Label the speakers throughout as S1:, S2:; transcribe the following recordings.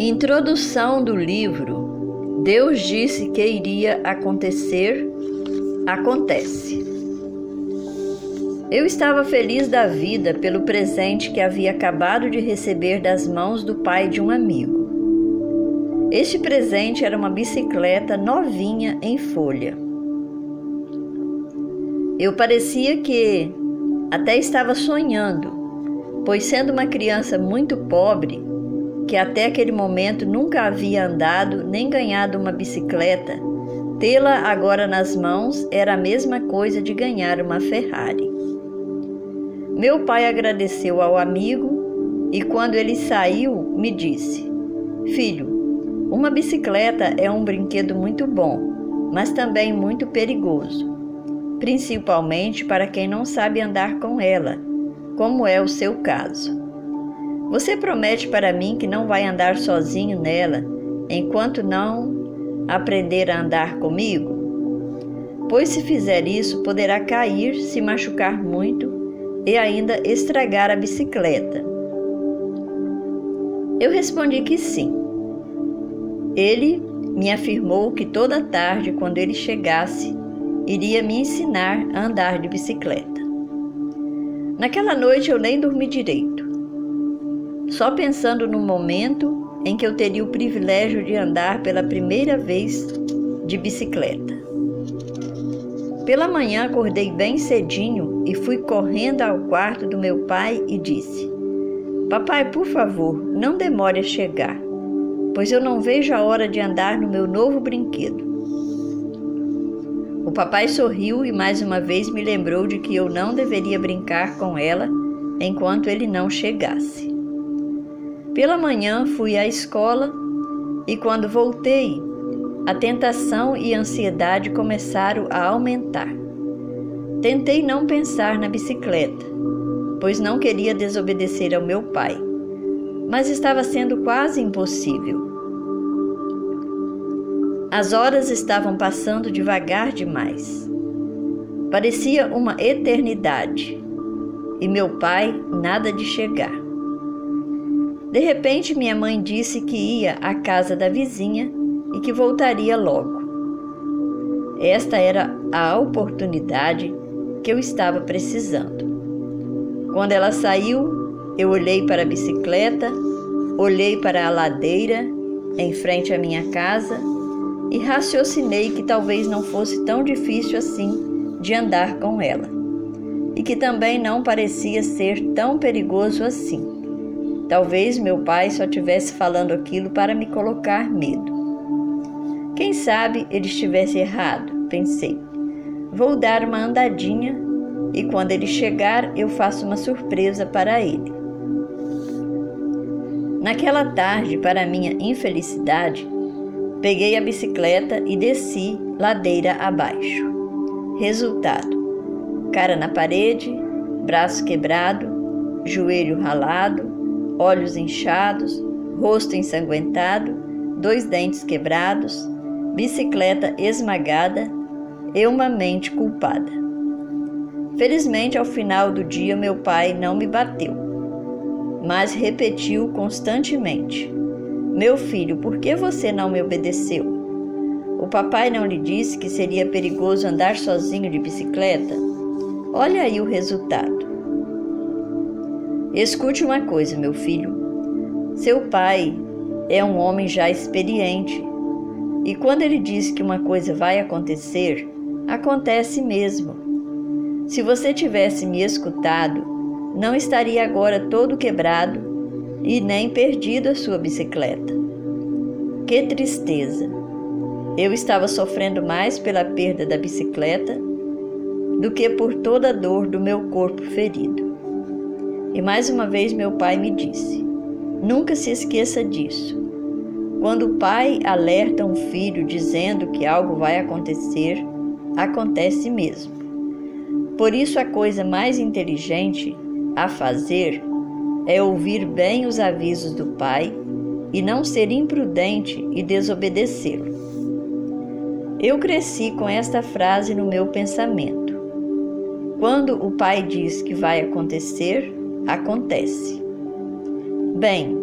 S1: Introdução do livro Deus disse que iria acontecer, acontece. Eu estava feliz da vida pelo presente que havia acabado de receber das mãos do pai de um amigo. Este presente era uma bicicleta novinha em folha. Eu parecia que até estava sonhando, pois sendo uma criança muito pobre, que até aquele momento nunca havia andado nem ganhado uma bicicleta, tê-la agora nas mãos era a mesma coisa de ganhar uma Ferrari. Meu pai agradeceu ao amigo e, quando ele saiu, me disse: Filho, uma bicicleta é um brinquedo muito bom, mas também muito perigoso, principalmente para quem não sabe andar com ela, como é o seu caso. Você promete para mim que não vai andar sozinho nela enquanto não aprender a andar comigo? Pois se fizer isso, poderá cair, se machucar muito e ainda estragar a bicicleta. Eu respondi que sim. Ele me afirmou que toda tarde, quando ele chegasse, iria me ensinar a andar de bicicleta. Naquela noite eu nem dormi direito só pensando no momento em que eu teria o privilégio de andar pela primeira vez de bicicleta. Pela manhã acordei bem cedinho e fui correndo ao quarto do meu pai e disse: Papai, por favor, não demore a chegar, pois eu não vejo a hora de andar no meu novo brinquedo. O papai sorriu e mais uma vez me lembrou de que eu não deveria brincar com ela enquanto ele não chegasse. Pela manhã fui à escola e quando voltei, a tentação e a ansiedade começaram a aumentar. Tentei não pensar na bicicleta, pois não queria desobedecer ao meu pai, mas estava sendo quase impossível. As horas estavam passando devagar demais. Parecia uma eternidade e meu pai nada de chegar. De repente, minha mãe disse que ia à casa da vizinha e que voltaria logo. Esta era a oportunidade que eu estava precisando. Quando ela saiu, eu olhei para a bicicleta, olhei para a ladeira em frente à minha casa e raciocinei que talvez não fosse tão difícil assim de andar com ela e que também não parecia ser tão perigoso assim. Talvez meu pai só tivesse falando aquilo para me colocar medo. Quem sabe ele estivesse errado, pensei. Vou dar uma andadinha e quando ele chegar eu faço uma surpresa para ele. Naquela tarde, para minha infelicidade, peguei a bicicleta e desci ladeira abaixo. Resultado: cara na parede, braço quebrado, joelho ralado, olhos inchados, rosto ensanguentado, dois dentes quebrados, bicicleta esmagada e uma mente culpada. Felizmente, ao final do dia, meu pai não me bateu, mas repetiu constantemente: Meu filho, por que você não me obedeceu? O papai não lhe disse que seria perigoso andar sozinho de bicicleta? Olha aí o resultado. Escute uma coisa, meu filho. Seu pai é um homem já experiente e quando ele diz que uma coisa vai acontecer, acontece mesmo. Se você tivesse me escutado, não estaria agora todo quebrado e nem perdido a sua bicicleta. Que tristeza! Eu estava sofrendo mais pela perda da bicicleta do que por toda a dor do meu corpo ferido. E mais uma vez meu pai me disse: nunca se esqueça disso. Quando o pai alerta um filho dizendo que algo vai acontecer, acontece mesmo. Por isso, a coisa mais inteligente a fazer é ouvir bem os avisos do pai e não ser imprudente e desobedecê-lo. Eu cresci com esta frase no meu pensamento. Quando o pai diz que vai acontecer, acontece. Bem,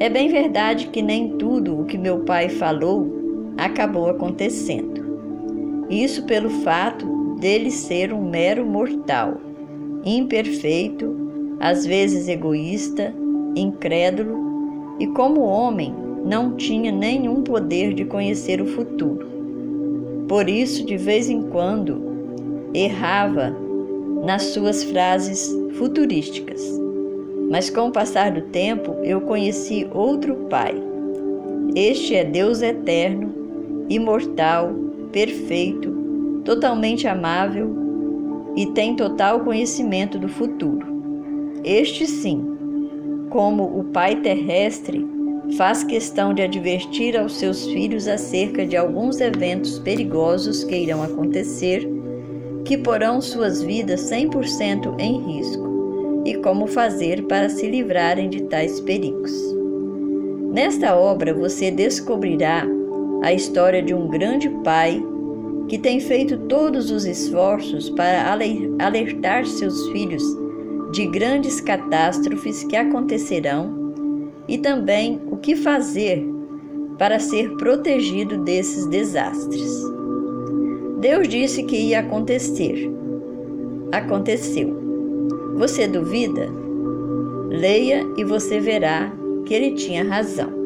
S1: É bem verdade que nem tudo o que meu pai falou acabou acontecendo. Isso pelo fato dele ser um mero mortal, imperfeito, às vezes egoísta, incrédulo e, como homem, não tinha nenhum poder de conhecer o futuro. Por isso, de vez em quando, errava nas suas frases futurísticas. Mas com o passar do tempo, eu conheci outro Pai. Este é Deus eterno, imortal, perfeito, totalmente amável e tem total conhecimento do futuro. Este sim, como o Pai terrestre, faz questão de advertir aos seus filhos acerca de alguns eventos perigosos que irão acontecer, que porão suas vidas 100% em risco, e como fazer para se livrarem de tais perigos. Nesta obra você descobrirá a história de um grande pai que tem feito todos os esforços para alertar seus filhos de grandes catástrofes que acontecerão e também o que fazer para ser protegido desses desastres. Deus disse que ia acontecer. Aconteceu. Você duvida? Leia e você verá que ele tinha razão.